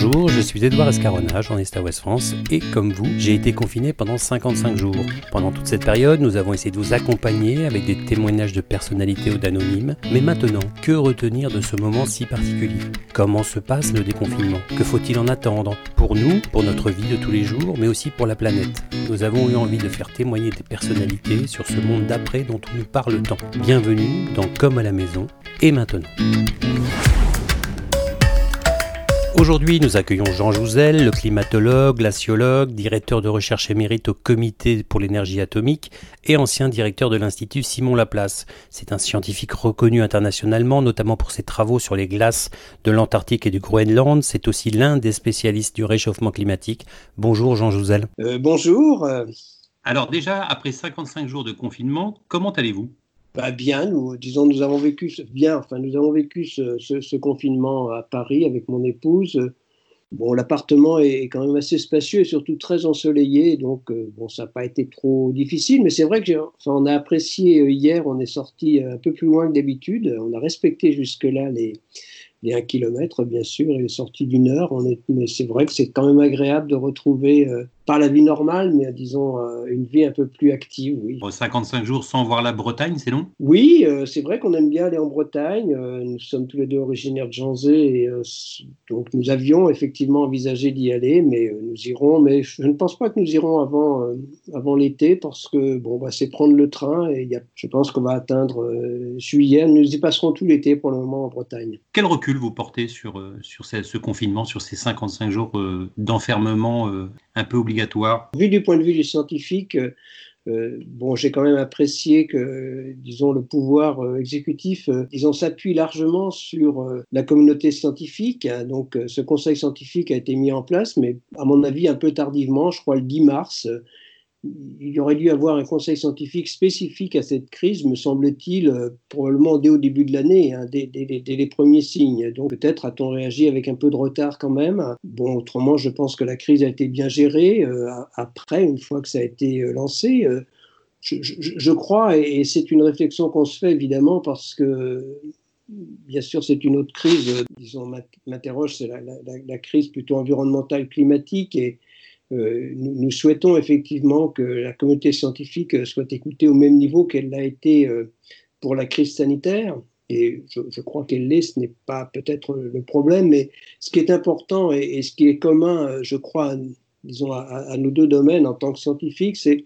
Bonjour, je suis Edouard Escarona, journaliste à Ouest France, et comme vous, j'ai été confiné pendant 55 jours. Pendant toute cette période, nous avons essayé de vous accompagner avec des témoignages de personnalités ou d'anonymes. Mais maintenant, que retenir de ce moment si particulier? Comment se passe le déconfinement? Que faut-il en attendre? Pour nous, pour notre vie de tous les jours, mais aussi pour la planète. Nous avons eu envie de faire témoigner des personnalités sur ce monde d'après dont on nous parle tant. Bienvenue dans Comme à la maison, et maintenant. Aujourd'hui, nous accueillons Jean Jouzel, le climatologue, glaciologue, directeur de recherche émérite au Comité pour l'énergie atomique et ancien directeur de l'Institut Simon Laplace. C'est un scientifique reconnu internationalement, notamment pour ses travaux sur les glaces de l'Antarctique et du Groenland. C'est aussi l'un des spécialistes du réchauffement climatique. Bonjour Jean Jouzel. Euh, bonjour. Alors déjà, après 55 jours de confinement, comment allez-vous? Bah bien, nous, disons, nous avons vécu bien, enfin, nous avons vécu ce, confinement à Paris avec mon épouse. Bon, l'appartement est quand même assez spacieux et surtout très ensoleillé, donc euh, bon, ça n'a pas été trop difficile. Mais c'est vrai que, enfin, on a apprécié euh, hier, on est sorti un peu plus loin que d'habitude. On a respecté jusque-là les, les 1 km, bien sûr, et les sorties d'une heure. On est, mais c'est vrai que c'est quand même agréable de retrouver euh, pas la vie normale, mais disons euh, une vie un peu plus active, oui. 55 jours sans voir la Bretagne, c'est long? Oui, euh, c'est vrai qu'on aime bien aller en Bretagne. Euh, nous sommes tous les deux originaires de Janzé, et donc nous avions effectivement envisagé d'y aller, mais nous irons. Mais je ne pense pas que nous irons avant, avant l'été, parce que bon, bah, c'est prendre le train, et y a, je pense qu'on va atteindre juillet. Nous y passerons tout l'été pour le moment en Bretagne. Quel recul vous portez sur, sur ce, ce confinement, sur ces 55 jours d'enfermement un peu Vu du point de vue du scientifique, euh, euh, bon, j'ai quand même apprécié que, disons, le pouvoir euh, exécutif, s'appuie largement sur la communauté scientifique. Hein. donc, ce conseil scientifique a été mis en place, mais à mon avis, un peu tardivement, je crois le 10 mars il y aurait dû avoir un conseil scientifique spécifique à cette crise, me semble-t-il, euh, probablement dès au début de l'année, hein, dès, les premiers signes. Donc peut-être a-t-on réagi avec un peu de retard quand même. Bon, autrement, je pense que la crise a été bien gérée. Euh, après, une fois que ça a été euh, lancé, je, crois, et, c'est une réflexion qu'on se fait évidemment parce que Bien sûr, c'est une autre crise, disons, m'interroge, c'est la, la, crise plutôt environnementale, climatique, et, euh, nous, souhaitons effectivement que la communauté scientifique soit écoutée au même niveau qu'elle l'a été euh, pour la crise sanitaire. Et je, crois qu'elle l'est, ce n'est pas peut-être le problème, mais ce qui est important et, ce qui est commun, euh, je crois, disons, à, nos deux domaines en tant que scientifiques, c'est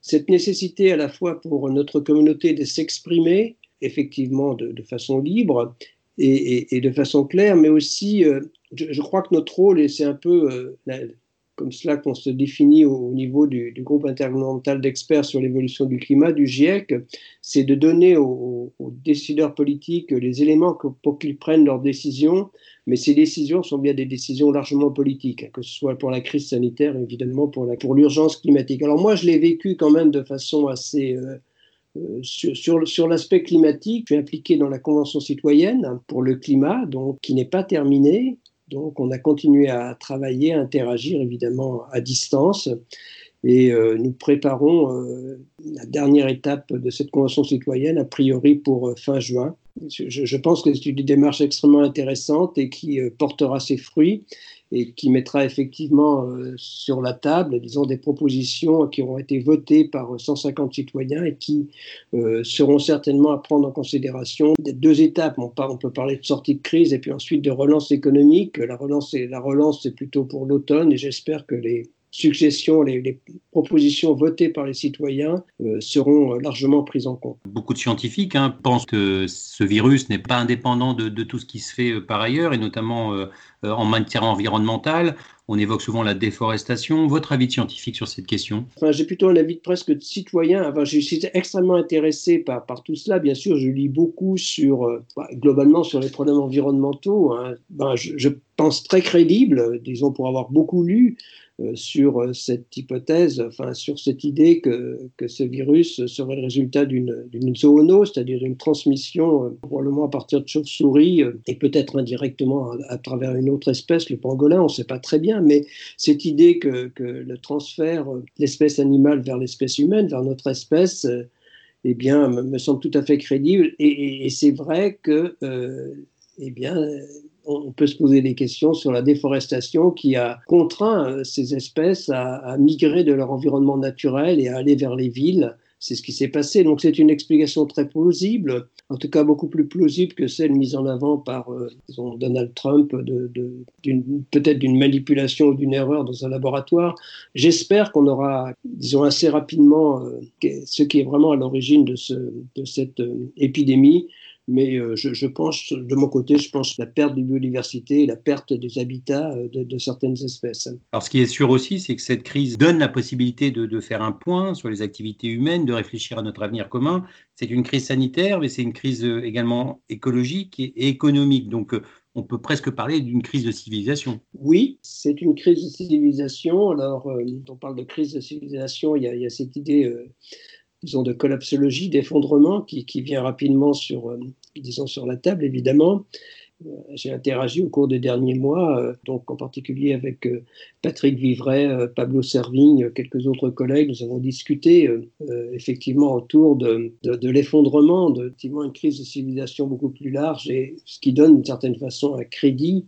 cette nécessité à la fois pour notre communauté de s'exprimer effectivement de, façon libre et, de façon claire, mais aussi, je, crois que notre rôle, et c'est un peu comme cela qu'on se définit au, niveau du, groupe intergouvernemental d'experts sur l'évolution du climat, du GIEC, c'est de donner aux, décideurs politiques les éléments pour qu'ils prennent leurs décisions, mais ces décisions sont bien des décisions largement politiques, hein, que ce soit pour la crise sanitaire, évidemment pour, pour l'urgence climatique. Alors moi, je l'ai vécu quand même de façon assez... Euh, euh, sur, sur, l'aspect climatique, je suis impliqué dans la Convention citoyenne pour le climat, donc qui n'est pas terminée, donc on a continué à travailler, à interagir évidemment à distance. Et euh, nous préparons euh, la dernière étape de cette convention citoyenne, a priori pour euh, fin juin. Je, pense que c'est une démarche extrêmement intéressante et qui portera ses fruits et qui mettra effectivement sur la table, disons, des propositions qui auront été votées par 150 citoyens et qui seront certainement à prendre en considération. Des deux étapes, on, on, peut parler de sortie de crise et puis ensuite de relance économique. La relance, la relance c'est plutôt pour l'automne et j'espère que les suggestions, les, propositions votées par les citoyens euh, seront largement prises en compte. Beaucoup de scientifiques hein, pensent que ce virus n'est pas indépendant de, tout ce qui se fait euh, par ailleurs, et notamment euh, en matière environnementale. On évoque souvent la déforestation. Votre avis scientifique sur cette question? Enfin, J'ai plutôt un avis presque de citoyen. Enfin, je suis extrêmement intéressé par, par tout cela. Bien sûr, je lis beaucoup sur, bah, globalement sur les problèmes environnementaux. Hein. Ben, je, je pense très crédible, disons pour avoir beaucoup lu, euh, sur euh, cette hypothèse, enfin sur cette idée que, que ce virus serait le résultat d'une zoonose, c'est-à-dire d'une transmission euh, probablement à partir de chauves-souris et peut-être indirectement à, travers une autre espèce, le pangolin, on ne sait pas très bien, mais cette idée que, que le transfert de l'espèce animale vers l'espèce humaine, vers notre espèce, eh bien, me, semble tout à fait crédible. Et, c'est vrai que, eh bien, on peut se poser des questions sur la déforestation qui a contraint ces espèces à migrer de leur environnement naturel et à aller vers les villes c'est ce qui s'est passé. Donc c'est une explication très plausible, en tout cas beaucoup plus plausible que celle mise en avant par euh, Donald Trump, de, peut-être d'une manipulation ou d'une erreur dans un laboratoire. J'espère qu'on aura, disons, assez rapidement euh, ce qui est vraiment à l'origine de, cette euh, épidémie mais euh, je, pense, de mon côté, je pense la perte de biodiversité, la perte des habitats euh, de, certaines espèces. Alors, ce qui est sûr aussi, c'est que cette crise donne la possibilité de, faire un point sur les activités humaines, de réfléchir à notre avenir commun. C'est une crise sanitaire, mais c'est une crise euh, également écologique et, économique. Donc, on peut presque parler d'une crise de civilisation. Oui, c'est une crise de civilisation. Alors, quand on parle de crise de civilisation, il y a, cette idée disons, de collapsologie, d'effondrement qui, qui, vient rapidement sur, disons, sur la table, évidemment. Euh, j'ai interagi au cours des derniers mois, euh, donc en particulier avec euh, Patrick Vivray, Pablo Servigne, quelques autres collègues. Nous avons discuté effectivement autour de, de, l'effondrement, de, une crise de civilisation beaucoup plus large, et ce qui donne d'une certaine façon un crédit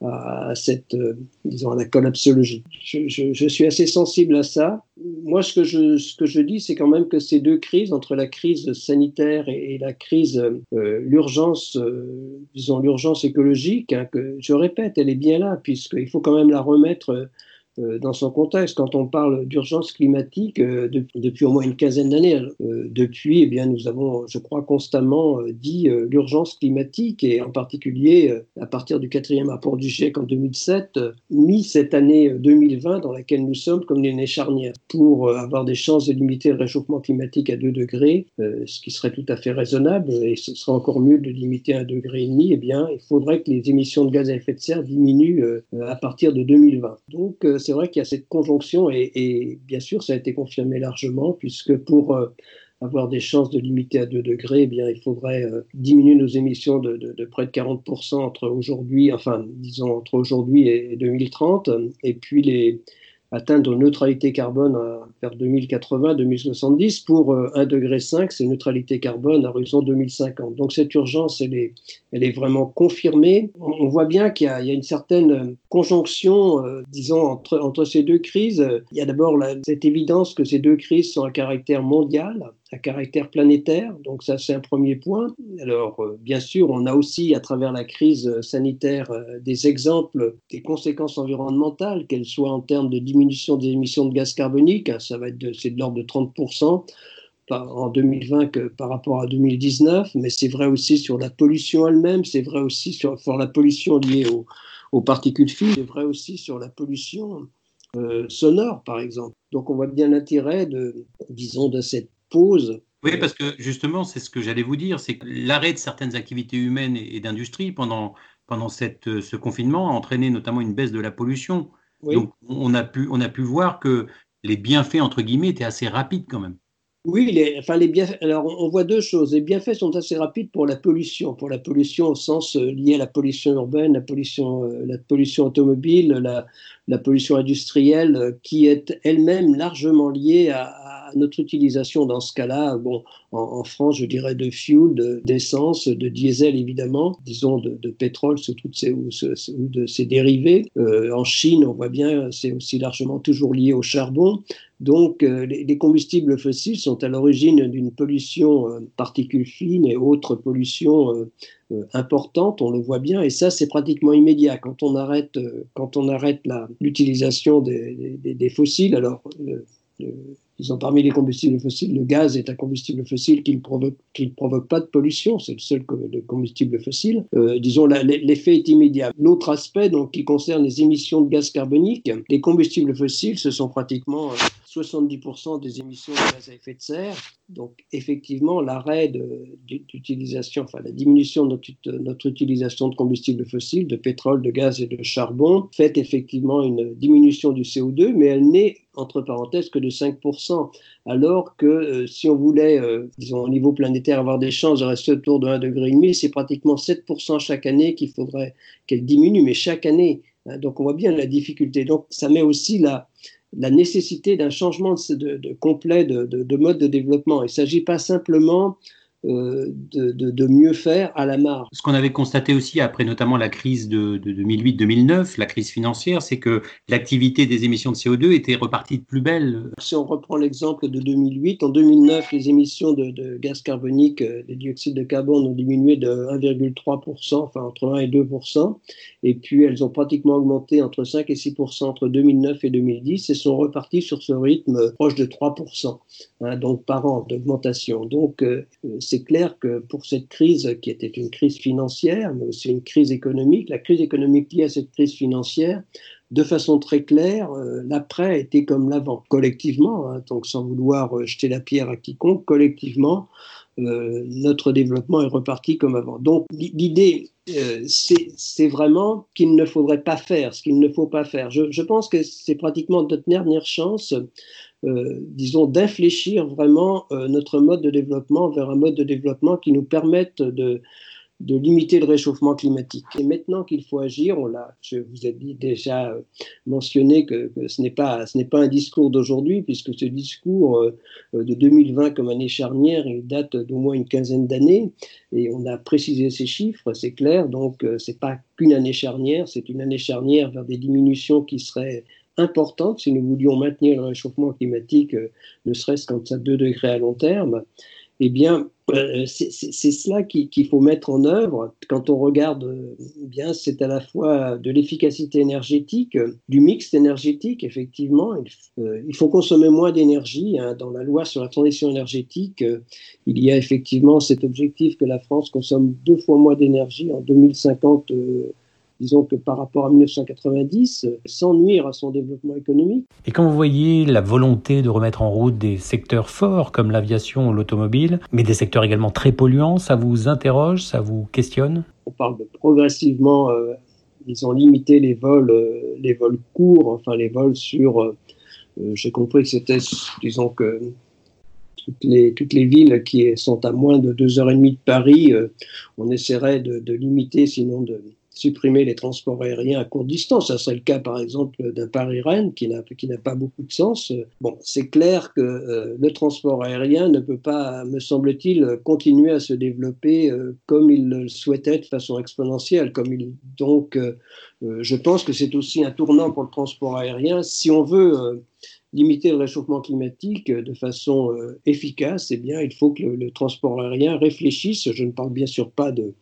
à cette, disons, à la collapsologie. Je, suis assez sensible à ça. Moi, ce que je, ce que je dis, c'est quand même que ces deux crises, entre la crise sanitaire et, la crise, euh, l'urgence, euh, disons, l'urgence écologique, hein, que je répète, elle est bien là, puisqu'il faut quand même la remettre euh, dans son contexte. Quand on parle d'urgence climatique, euh, depuis au moins une quinzaine d'années, euh, depuis, eh bien, nous avons, je crois, constamment dit l'urgence climatique et en particulier, à partir du quatrième rapport du GIEC en 2007, mis cette année 2020 dans laquelle nous sommes comme une année charnière pour avoir des chances de limiter le réchauffement climatique à 2 degrés, ce qui serait tout à fait raisonnable et ce serait encore mieux de limiter à 1,5 degré. Eh bien, il faudrait que les émissions de gaz à effet de serre diminuent à partir de 2020. Donc, c'est vrai qu'il y a cette conjonction et, bien sûr, ça a été confirmé largement puisque pour euh, avoir des chances de limiter à 2 degrés, eh bien, il faudrait euh, diminuer nos émissions de, près de 40% entre aujourd'hui, enfin, disons, entre aujourd'hui et 2030. Et puis, les, atteindre neutralité carbone vers 2080-2070. Pour 1,5 euh, degré, c'est neutralité carbone à horizon 2050. Donc cette urgence, elle est, vraiment confirmée. On, voit bien qu'il y, a une certaine conjonction, euh, disons, entre ces deux crises. Il y a d'abord cette évidence que ces deux crises sont à caractère mondial caractère planétaire. Donc ça, c'est un premier point. Alors, euh, bien sûr, on a aussi, à travers la crise sanitaire, euh, des exemples des conséquences environnementales, qu'elles soient en termes de diminution des émissions de gaz carbonique, hein, ça va être de, c'est de l'ordre de 30% en 2020 que par rapport à 2019, mais c'est vrai aussi sur la pollution elle-même, c'est vrai aussi sur, la pollution liée aux, particules fines, c'est vrai aussi sur la pollution euh, sonore, par exemple. Donc on voit bien l'intérêt de, disons, de cette oui, parce que justement, c'est ce que j'allais vous dire, c'est que l'arrêt de certaines activités humaines et, d'industrie pendant, pendant cette, ce confinement a entraîné notamment une baisse de la pollution. Donc, on a, pu, on a pu voir que les bienfaits, entre guillemets, étaient assez rapides quand même. Oui, les, enfin les bienfaits. Alors, on voit deux choses. Les bienfaits sont assez rapides pour la pollution, pour la pollution au sens euh, lié à la pollution urbaine, la pollution, euh, la pollution automobile, la, la pollution industrielle, euh, qui est elle-même largement liée à, notre utilisation dans ce cas-là. Bon, en, France, je dirais de fuel, d'essence, de, diesel évidemment, disons de, pétrole sous toutes ces ou, de ses dérivés. en Chine, on voit bien, c'est aussi largement toujours lié au charbon. Donc, euh, les, combustibles fossiles sont à l'origine d'une pollution euh, particules fines et autres pollutions euh, importantes, on le voit bien, et ça, c'est pratiquement immédiat. Quand on arrête, quand on arrête l'utilisation des, fossiles, alors disons, parmi les combustibles fossiles, le gaz est un combustible fossile qui ne provoque, pas de pollution, c'est le seul combustible fossile. Euh, disons, l'effet est immédiat. L'autre aspect, donc, qui concerne les émissions de gaz carbonique, les combustibles fossiles, ce sont pratiquement 70% euh, des émissions de gaz à effet de serre. Donc, effectivement, l'arrêt d'utilisation, enfin, la diminution de notre, notre, utilisation de combustibles fossiles, de pétrole, de gaz et de charbon, fait effectivement une diminution du CO2, mais elle n'est entre parenthèses que de 5%, alors que euh, si on voulait, euh, disons au niveau planétaire, avoir des chances de rester autour de 1,5 degré, c'est pratiquement 7% chaque année qu'il faudrait qu'elle diminue, mais chaque année. Hein. donc on voit bien la difficulté. Donc ça met aussi la, la nécessité d'un changement complet de, mode de développement. Il ne s'agit pas simplement euh, de, mieux faire à la marge. Ce qu'on avait constaté aussi après notamment la crise de, 2008-2009, la crise financière, c'est que l'activité des émissions de CO2 était repartie de plus belle. Si on reprend l'exemple de 2008, en 2009, les émissions de, gaz carbonique, euh, des dioxydes de carbone ont diminué de 1,3%, enfin entre 1 et 2%, et puis elles ont pratiquement augmenté entre 5 et 6% entre 2009 et 2010 et sont reparties sur ce rythme proche de 3%, hein, donc par an d'augmentation. Donc euh, c'est clair que pour cette crise, qui était une crise financière, mais aussi une crise économique, la crise économique liée à cette crise financière, de façon très claire, euh, l'après était comme l'avant. Collectivement, hein, donc sans vouloir euh, jeter la pierre à quiconque, collectivement, euh, notre développement est reparti comme avant. Donc l'idée, c'est vraiment qu'il ne faudrait pas faire, ce qu'il ne faut pas faire. Je, pense que c'est pratiquement notre dernière chance euh, disons, d'infléchir vraiment euh, notre mode de développement vers un mode de développement qui nous permette de, de limiter le réchauffement climatique. Et maintenant qu'il faut agir, on l'a, je vous ai déjà euh, mentionné que, ce n'est pas, pas un discours d'aujourd'hui, puisque ce discours de 2020 comme année charnière, il date d'au moins une quinzaine d'années, et on a précisé ces chiffres, c'est clair, donc c'est pas qu'une année charnière, c'est une année charnière vers des diminutions qui seraient importante si nous voulions maintenir le réchauffement climatique, euh, ne serait-ce qu'en 2 degrés à long terme, eh bien, euh, c'est cela qu'il faut mettre en œuvre. Quand on regarde euh, bien, c'est à la fois de l'efficacité énergétique, du mix énergétique, effectivement. Il, faut consommer moins d'énergie. Hein. Dans la loi sur la transition énergétique, il y a effectivement cet objectif que la France consomme deux fois moins d'énergie en 2050 disons que par rapport à 1990, sans nuire à son développement économique. Et quand vous voyez la volonté de remettre en route des secteurs forts comme l'aviation ou l'automobile, mais des secteurs également très polluants, ça vous interroge, ça vous questionne? On parle de progressivement, euh, disons, limiter les vols, euh, les vols courts, enfin les vols sur... Euh, j'ai compris que c'était, disons que toutes les, toutes les villes qui sont à moins de 2h30 de Paris, on essaierait de, de limiter, sinon de, supprimer les transports aériens à courte distance. Ça serait le cas, par exemple, d'un Paris-Rennes qui n'a, pas beaucoup de sens. Bon, c'est clair que euh, le transport aérien ne peut pas, me semble-t-il, continuer à se développer euh, comme il le souhaitait de façon exponentielle. Comme il, donc, euh, je pense que c'est aussi un tournant pour le transport aérien. Si on veut limiter le réchauffement climatique de façon efficace, eh bien, il faut que le, transport aérien réfléchisse. Je ne parle bien sûr pas de,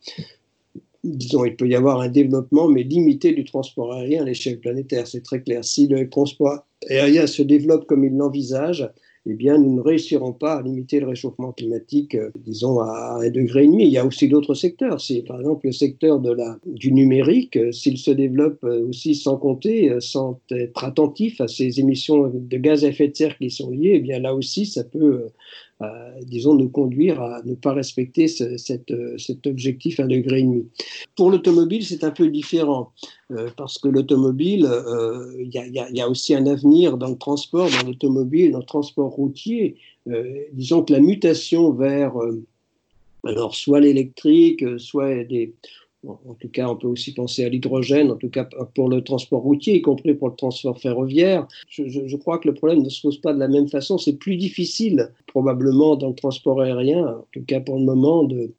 disons, il peut y avoir un développement, mais limité du transport aérien à l'échelle planétaire, c'est très clair. Si le transport aérien se développe comme il l'envisage, eh bien, nous ne réussirons pas à limiter le réchauffement climatique, euh, disons, à un degré et demi. Il y a aussi d'autres secteurs. C'est par exemple le secteur de la, du numérique, euh, s'il se développe euh, aussi sans compter, sans être attentif à ces émissions de gaz à effet de serre qui sont liées, eh bien là aussi, ça peut disons, nous conduire à ne pas respecter cet objectif à degré et demi. Pour l'automobile, c'est un peu différent, euh, parce que l'automobile, euh, il y, a aussi un avenir dans le transport, dans l'automobile, dans le transport routier. Euh, disons que la mutation vers, alors, soit l'électrique, soit des en tout cas, on peut aussi penser à l'hydrogène, en tout cas pour le transport routier, y compris pour le transport ferroviaire. Je, crois que le problème ne se pose pas de la même façon. C'est plus difficile, probablement, dans le transport aérien, en tout cas pour le moment, de,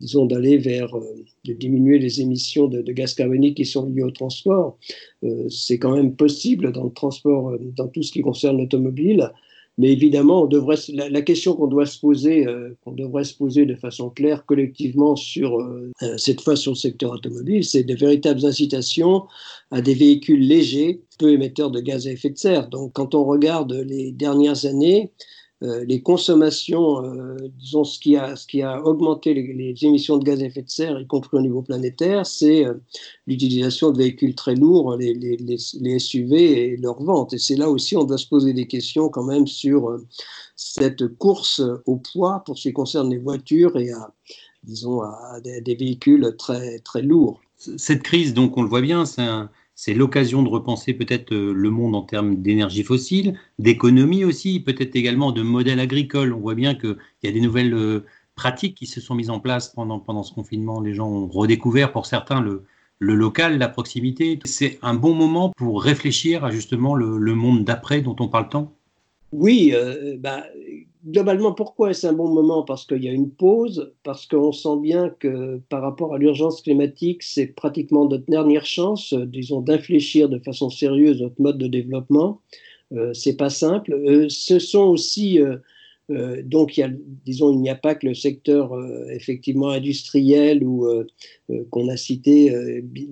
disons, d'aller vers, euh, de diminuer les émissions de, gaz carbonique qui sont liées au transport. Euh, c'est quand même possible dans le transport, euh, dans tout ce qui concerne l'automobile. Mais évidemment, on la, question euh, qu'on devrait se poser de façon claire collectivement sur euh, euh, cette fois sur le secteur automobile, c'est de véritables incitations à des véhicules légers, peu émetteurs de gaz à effet de serre. Donc, quand on regarde les dernières années, euh, les consommations, euh, disons ce qui a, augmenté les, émissions de gaz à effet de serre, y compris au niveau planétaire, c'est euh, l'utilisation de véhicules très lourds, les, SUV et leur vente. Et c'est là aussi on doit se poser des questions quand même sur cette course au poids pour ce qui concerne les voitures et à, disons, à des, des véhicules très, très lourds. Cette crise, donc on le voit bien, c'est un, c'est l'occasion de repenser peut-être euh, le monde en termes d'énergie fossile, d'économie aussi, peut-être également de modèle agricole. On voit bien qu'il y a des nouvelles euh, pratiques qui se sont mises en place pendant, pendant ce confinement. Les gens ont redécouvert pour certains le, le local, la proximité. C'est un bon moment pour réfléchir à justement le, monde d'après dont on parle tant? Oui, euh, bah, globalement, pourquoi est-ce un bon moment? Parce qu'il y a une pause, parce qu'on sent bien que par rapport à l'urgence climatique, c'est pratiquement notre dernière chance, euh, disons, d'infléchir de façon sérieuse notre mode de développement. Euh, c'est pas simple. Euh, ce sont aussi euh, donc, il disons, il n'y a pas que le secteur euh, effectivement industriel ou euh, qu'on a cité.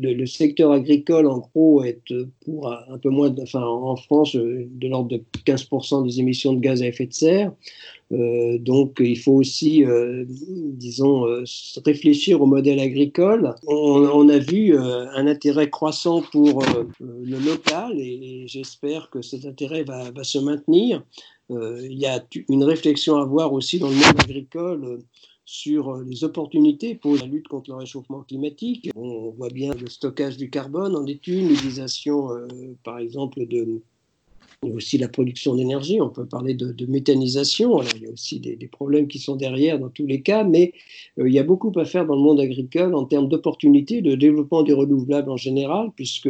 Le, secteur agricole, en gros, est pour un peu moins, enfin, en France, de l'ordre de 15% des émissions de gaz à effet de serre. donc, il faut aussi, disons, réfléchir au modèle agricole. On, a vu un intérêt croissant pour le local et, j'espère que cet intérêt va se maintenir. Euh, il y a une réflexion à avoir aussi dans le monde agricole euh, sur euh, les opportunités pour la lutte contre le réchauffement climatique. on voit bien le stockage du carbone en est l'utilisation par exemple de aussi la production d'énergie, on peut parler de, méthanisation, il y a aussi des, problèmes qui sont derrière dans tous les cas, mais il y a beaucoup à faire dans le monde agricole en termes d'opportunités, de développement des renouvelables en général, puisque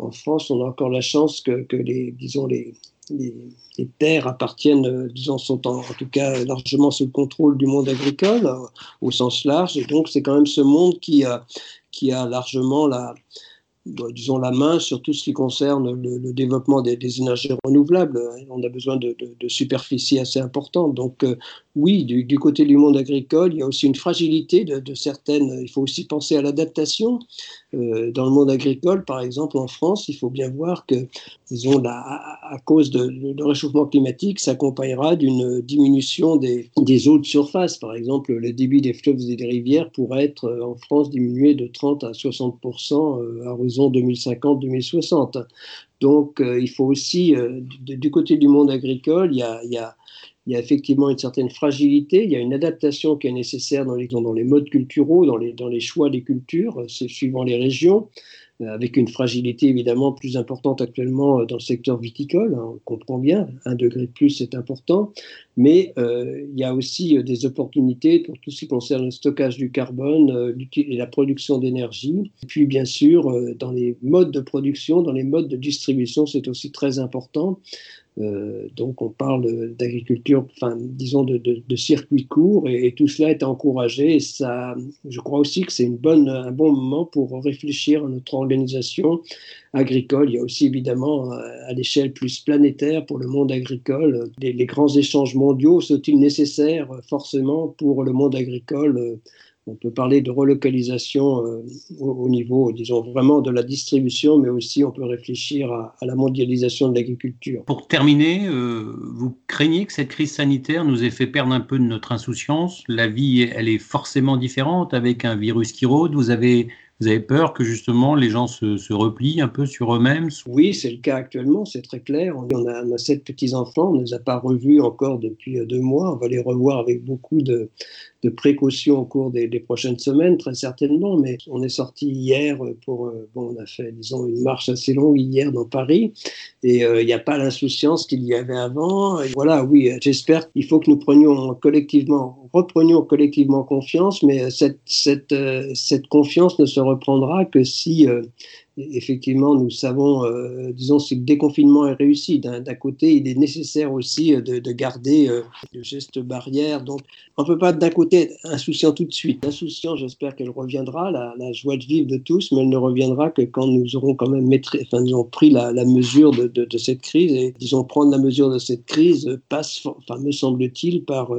en France, on a encore la chance que, disons, les, les, terres appartiennent, euh, disons, sont en, tout cas largement sous le contrôle du monde agricole euh, au sens large. Et donc, c'est quand même ce monde qui a, largement la, disons, la main sur tout ce qui concerne le, développement des, énergies renouvelables. On a besoin de, superficies assez importantes. Donc, euh, oui, du, côté du monde agricole, il y a aussi une fragilité de, certaines. Il faut aussi penser à l'adaptation. Euh, dans le monde agricole, par exemple, en France, il faut bien voir que, disons, à, cause de, réchauffement climatique, s'accompagnera d'une diminution des, eaux de surface. Par exemple, le débit des fleuves et des rivières pourrait être euh, en France diminué de 30 à 60% à horizon 2050-2060. Donc, il faut aussi, du côté du monde agricole, il y a il y a effectivement une certaine fragilité, il y a une adaptation qui est nécessaire dans les, modes culturaux, dans les, choix des cultures, c'est suivant les régions, euh, avec une fragilité évidemment plus importante actuellement euh, dans le secteur viticole, hein, on comprend bien, un degré de plus c'est important, mais euh, il y a aussi des opportunités pour tout ce qui concerne le stockage du carbone et la production d'énergie. Puis bien sûr, dans les modes de production, dans les modes de distribution, c'est aussi très important. Euh, donc on parle d'agriculture, disons de, de, circuits courts et, tout cela est encouragé. Ça, je crois aussi que c'est un bon moment pour réfléchir à notre organisation agricole. Il y a aussi évidemment à l'échelle plus planétaire pour le monde agricole, les, les grands échanges mondiaux sont-ils nécessaires forcément pour le monde agricole on peut parler de relocalisation euh, au, niveau, disons, vraiment de la distribution, mais aussi on peut réfléchir à, la mondialisation de l'agriculture. Pour terminer, euh, vous craignez que cette crise sanitaire nous ait fait perdre un peu de notre insouciance? La vie, elle est forcément différente avec un virus qui rôde. Vous avez vous avez peur que justement les gens se, replient un peu sur eux-mêmes? Oui, c'est le cas actuellement, c'est très clair. On a, sept petits-enfants, on ne les a pas revus encore depuis euh, deux mois. On va les revoir avec beaucoup de, précautions au cours des, prochaines semaines, très certainement. Mais on est sorti hier pour, euh, bon, on a fait, disons, une marche assez longue hier dans Paris, et euh, il n'y a pas l'insouciance qu'il y avait avant. voilà, oui, j'espère qu'il faut que nous prenions collectivement, reprenions collectivement confiance, mais cette, cette, cette confiance ne sera reprendra que si euh, effectivement, nous savons, euh, disons, si le déconfinement est réussi, d'un côté, il est nécessaire aussi euh, de, garder euh, le geste barrière. Donc, on ne peut pas d'un côté être insouciant tout de suite. Insouciant, j'espère qu'elle reviendra, la, joie de vivre de tous, mais elle ne reviendra que quand nous aurons quand même enfin, nous pris la, mesure de, de, cette crise. Et disons, prendre la mesure de cette crise passe, enfin, me semble-t-il, par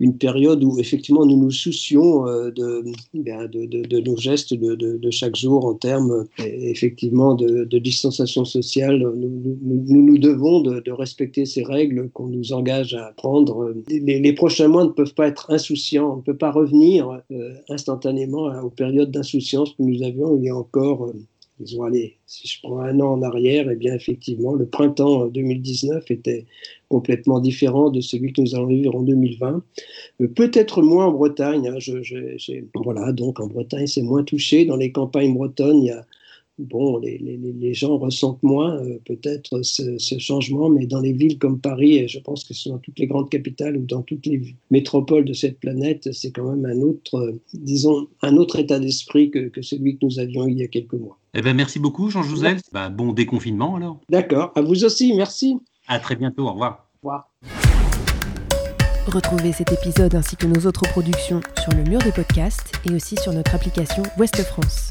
une période où effectivement nous nous soucions de, de, nos gestes de, chaque jour en termes effectivement de, distanciation sociale. Nous nous, devons de, respecter ces règles qu'on nous engage à prendre. Les, prochains mois ne peuvent pas être insouciants. On ne peut pas revenir euh, instantanément aux périodes d'insouciance que nous avions il y a encore. Euh, disons, allez, si je prends un an en arrière, et eh bien effectivement, le printemps 2019 était complètement différent de celui que nous allons vivre en 2020. Euh, peut-être moins en Bretagne. Hein, voilà, donc en Bretagne, c'est moins touché. Dans les campagnes bretonnes, il y a bon, les, gens ressentent moins euh, peut-être ce, changement, mais dans les villes comme Paris, et je pense que ce sont dans toutes les grandes capitales ou dans toutes les métropoles de cette planète, c'est quand même un autre, euh, disons, un autre état d'esprit que, celui que nous avions il y a quelques mois. Eh ben, merci beaucoup, Jean-Joseph. Bah, bon déconfinement alors. D'accord, à vous aussi, merci. À très bientôt, au revoir. Au revoir. Retrouvez cet épisode ainsi que nos autres productions sur le mur des podcasts et aussi sur notre application Ouest France.